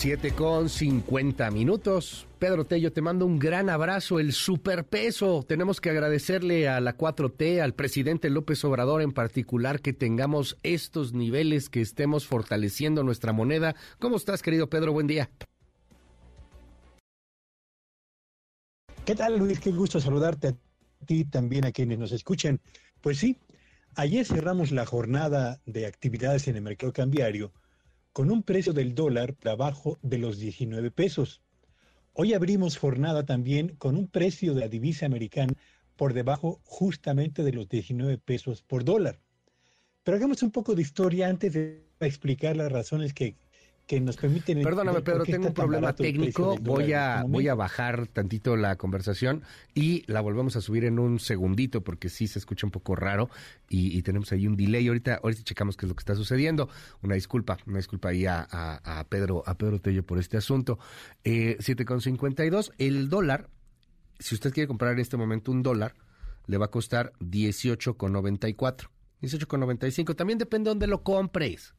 Siete con 50 minutos. Pedro Tello, te mando un gran abrazo, el superpeso. Tenemos que agradecerle a la 4T, al presidente López Obrador en particular, que tengamos estos niveles, que estemos fortaleciendo nuestra moneda. ¿Cómo estás, querido Pedro? Buen día. ¿Qué tal, Luis? Qué gusto saludarte a ti también a quienes nos escuchen. Pues sí, ayer cerramos la jornada de actividades en el mercado cambiario con un precio del dólar por abajo de los 19 pesos. Hoy abrimos jornada también con un precio de la divisa americana por debajo justamente de los 19 pesos por dólar. Pero hagamos un poco de historia antes de explicar las razones que que nos permiten... Perdóname, Pedro, tengo un problema técnico. Voy a, voy a bajar tantito la conversación y la volvemos a subir en un segundito porque sí se escucha un poco raro y, tenemos ahí un delay. Ahorita, ahorita checamos qué es lo que está sucediendo. Una disculpa, una disculpa ahí a, a, Pedro, a Pedro Tello por este asunto. Eh, 7,52. El dólar, si usted quiere comprar en este momento un dólar, le va a costar 18,94. 18,95. También depende de dónde lo compres.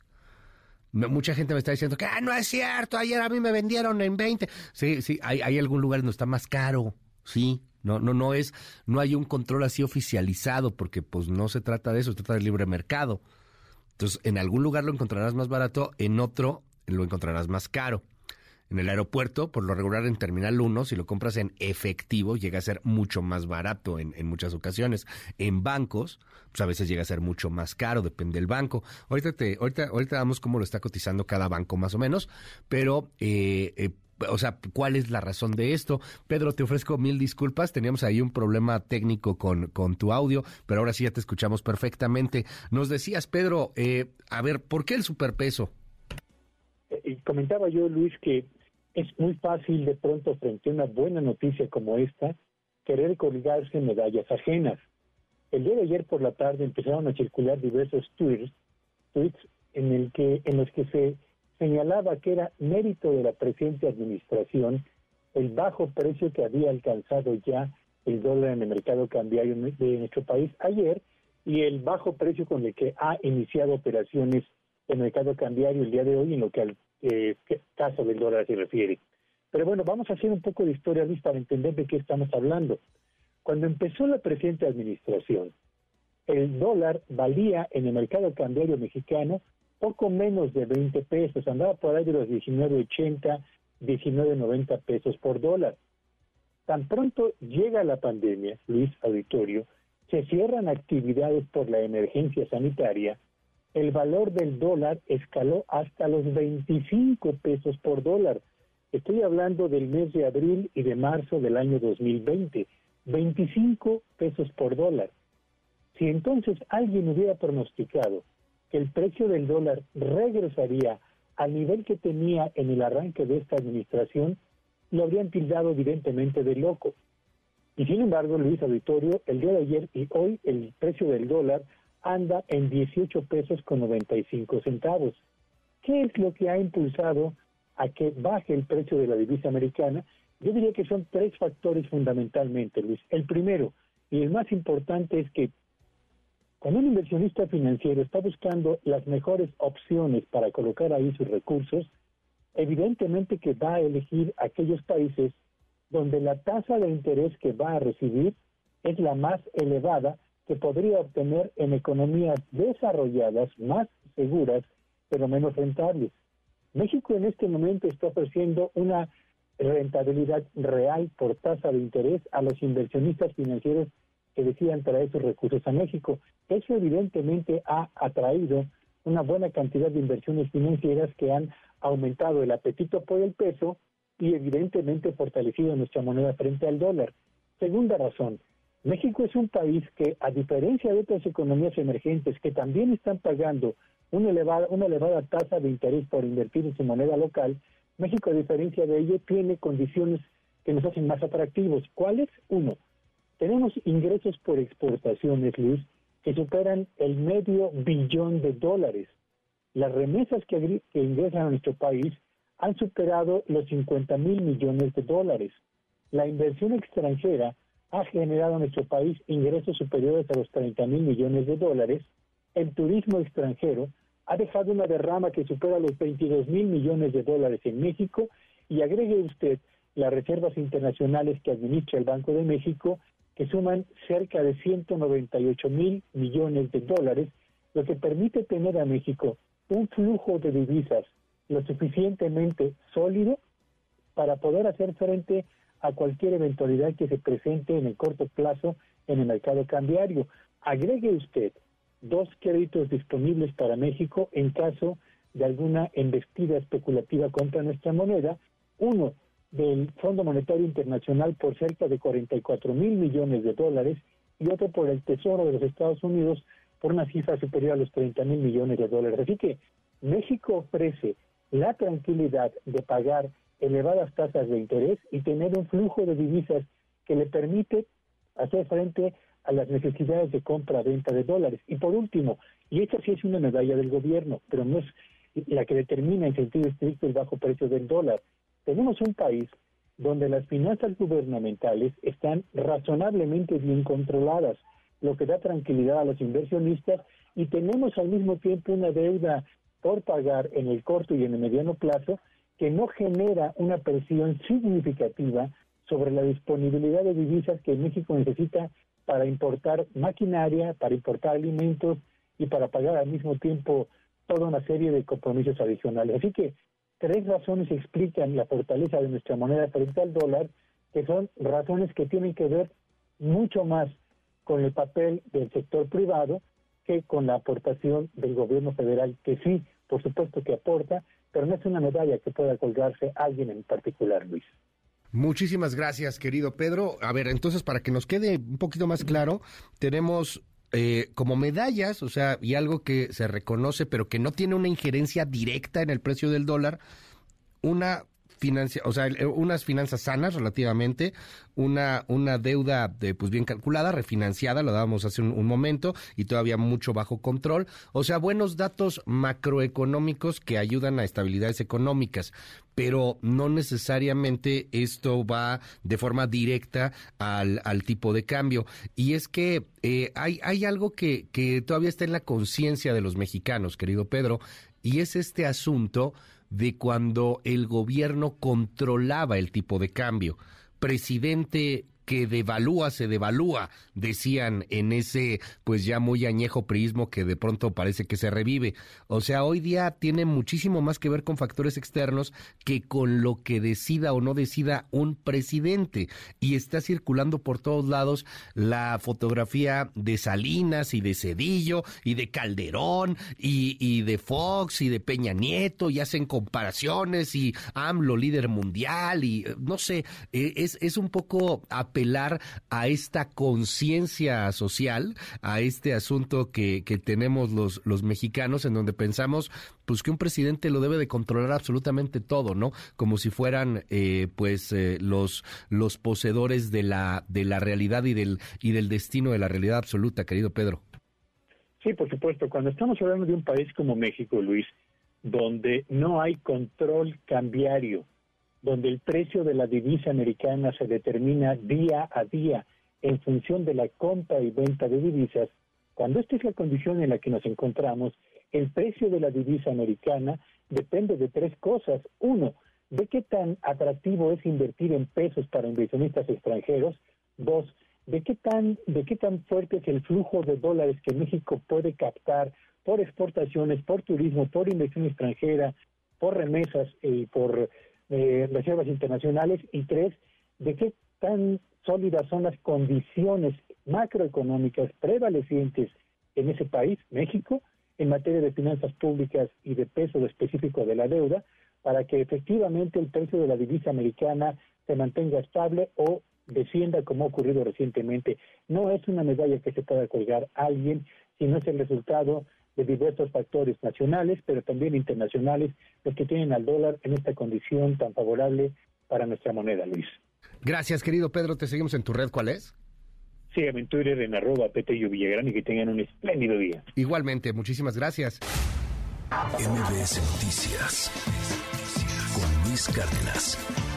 Mucha gente me está diciendo que ah, no es cierto, ayer a mí me vendieron en 20. Sí, sí, hay, hay algún lugar donde está más caro, sí. No, no, no es, no hay un control así oficializado, porque pues no se trata de eso, se trata del libre mercado. Entonces, en algún lugar lo encontrarás más barato, en otro lo encontrarás más caro. En el aeropuerto, por lo regular en Terminal 1, si lo compras en efectivo, llega a ser mucho más barato en, en muchas ocasiones. En bancos, pues a veces llega a ser mucho más caro, depende del banco. Ahorita, te, ahorita, ahorita damos cómo lo está cotizando cada banco más o menos, pero... Eh, eh, o sea, ¿cuál es la razón de esto? Pedro, te ofrezco mil disculpas. Teníamos ahí un problema técnico con, con tu audio, pero ahora sí ya te escuchamos perfectamente. Nos decías, Pedro, eh, a ver, ¿por qué el superpeso? Y comentaba yo, Luis, que es muy fácil de pronto frente a una buena noticia como esta, querer colgarse medallas ajenas. El día de ayer por la tarde empezaron a circular diversos tweets, tweets en, el que, en los que se señalaba que era mérito de la presente administración el bajo precio que había alcanzado ya el dólar en el mercado cambiario de nuestro país ayer y el bajo precio con el que ha iniciado operaciones el mercado cambiario el día de hoy en lo que al eh, caso del dólar se refiere. Pero bueno, vamos a hacer un poco de historia, Luis, para entender de qué estamos hablando. Cuando empezó la presente administración, el dólar valía en el mercado cambiario mexicano poco menos de 20 pesos, andaba por ahí de los 19.80, 19.90 pesos por dólar. Tan pronto llega la pandemia, Luis Auditorio, se cierran actividades por la emergencia sanitaria, el valor del dólar escaló hasta los 25 pesos por dólar. Estoy hablando del mes de abril y de marzo del año 2020, 25 pesos por dólar. Si entonces alguien hubiera pronosticado que el precio del dólar regresaría al nivel que tenía en el arranque de esta administración, lo habrían tildado evidentemente de loco. Y sin embargo, Luis Auditorio, el día de ayer y hoy el precio del dólar anda en 18 pesos con 95 centavos. ¿Qué es lo que ha impulsado a que baje el precio de la divisa americana? Yo diría que son tres factores fundamentalmente, Luis. El primero y el más importante es que cuando un inversionista financiero está buscando las mejores opciones para colocar ahí sus recursos, evidentemente que va a elegir aquellos países donde la tasa de interés que va a recibir es la más elevada que podría obtener en economías desarrolladas más seguras, pero menos rentables. México en este momento está ofreciendo una rentabilidad real por tasa de interés a los inversionistas financieros que decidan traer sus recursos a México. Eso evidentemente ha atraído una buena cantidad de inversiones financieras que han aumentado el apetito por el peso y evidentemente fortalecido nuestra moneda frente al dólar. Segunda razón, México es un país que, a diferencia de otras economías emergentes que también están pagando una elevada, tasa de interés por invertir en su moneda local, México, a diferencia de ello, tiene condiciones que nos hacen más atractivos. ¿Cuáles? Uno, tenemos ingresos por exportaciones, Luis, que superan el medio billón de dólares. Las remesas que, que ingresan a nuestro país han superado los 50 mil millones de dólares. La inversión extranjera ha generado en nuestro país ingresos superiores a los 30 mil millones de dólares. El turismo extranjero ha dejado una derrama que supera los 22 mil millones de dólares en México y agregue usted las reservas internacionales que administra el Banco de México, que suman cerca de 198 mil millones de dólares, lo que permite tener a México un flujo de divisas lo suficientemente sólido para poder hacer frente a cualquier eventualidad que se presente en el corto plazo en el mercado cambiario. Agregue usted dos créditos disponibles para México en caso de alguna embestida especulativa contra nuestra moneda, uno del Fondo Monetario Internacional por cerca de 44 mil millones de dólares y otro por el Tesoro de los Estados Unidos por una cifra superior a los 30 mil millones de dólares. Así que México ofrece la tranquilidad de pagar elevadas tasas de interés y tener un flujo de divisas que le permite hacer frente a las necesidades de compra-venta de dólares. Y por último, y esta sí es una medalla del gobierno, pero no es la que determina en sentido estricto el bajo precio del dólar. Tenemos un país donde las finanzas gubernamentales están razonablemente bien controladas, lo que da tranquilidad a los inversionistas y tenemos al mismo tiempo una deuda por pagar en el corto y en el mediano plazo que no genera una presión significativa sobre la disponibilidad de divisas que México necesita para importar maquinaria, para importar alimentos y para pagar al mismo tiempo toda una serie de compromisos adicionales. Así que tres razones explican la fortaleza de nuestra moneda frente al dólar, que son razones que tienen que ver mucho más con el papel del sector privado que con la aportación del gobierno federal, que sí, por supuesto que aporta, pero no es una medalla que pueda colgarse alguien en particular, Luis. Muchísimas gracias, querido Pedro. A ver, entonces, para que nos quede un poquito más claro, tenemos eh, como medallas, o sea, y algo que se reconoce, pero que no tiene una injerencia directa en el precio del dólar, una financia, o sea, eh, unas finanzas sanas relativamente, una, una deuda de, pues bien calculada, refinanciada, lo dábamos hace un, momento, y todavía mucho bajo control. O sea, buenos datos macroeconómicos que ayudan a estabilidades económicas, pero no necesariamente esto va de forma directa al, al tipo de cambio. Y es que eh, hay, hay algo que, que todavía está en la conciencia de los mexicanos, querido Pedro, y es este asunto de cuando el gobierno controlaba el tipo de cambio. Presidente que devalúa, se devalúa, decían en ese pues ya muy añejo prismo que de pronto parece que se revive. O sea, hoy día tiene muchísimo más que ver con factores externos que con lo que decida o no decida un presidente. Y está circulando por todos lados la fotografía de Salinas y de Cedillo y de Calderón y, y de Fox y de Peña Nieto y hacen comparaciones y AMLO líder mundial y no sé, e, es, es un poco apelar a esta conciencia social, a este asunto que, que tenemos los, los mexicanos, en donde pensamos pues que un presidente lo debe de controlar absolutamente todo, ¿no? Como si fueran eh, pues eh, los los poseedores de la de la realidad y del y del destino de la realidad absoluta, querido Pedro. Sí, por supuesto. Cuando estamos hablando de un país como México, Luis, donde no hay control cambiario, donde el precio de la divisa americana se determina día a día en función de la compra y venta de divisas, cuando esta es la condición en la que nos encontramos, el precio de la divisa americana depende de tres cosas. Uno, de qué tan atractivo es invertir en pesos para inversionistas extranjeros. Dos, de qué tan, de qué tan fuerte es el flujo de dólares que México puede captar por exportaciones, por turismo, por inversión extranjera, por remesas y por eh, reservas internacionales y tres, de qué tan sólidas son las condiciones macroeconómicas prevalecientes en ese país, México, en materia de finanzas públicas y de peso específico de la deuda, para que efectivamente el precio de la divisa americana se mantenga estable o descienda como ha ocurrido recientemente. No es una medalla que se pueda colgar a alguien, sino es el resultado de diversos factores nacionales, pero también internacionales, los que tienen al dólar en esta condición tan favorable para nuestra moneda, Luis. Gracias, querido Pedro. Te seguimos en tu red. ¿Cuál es? Síganme en Twitter en arroba Petello Villagrán y que tengan un espléndido día. Igualmente, muchísimas gracias. MBS Noticias con Luis Cárdenas.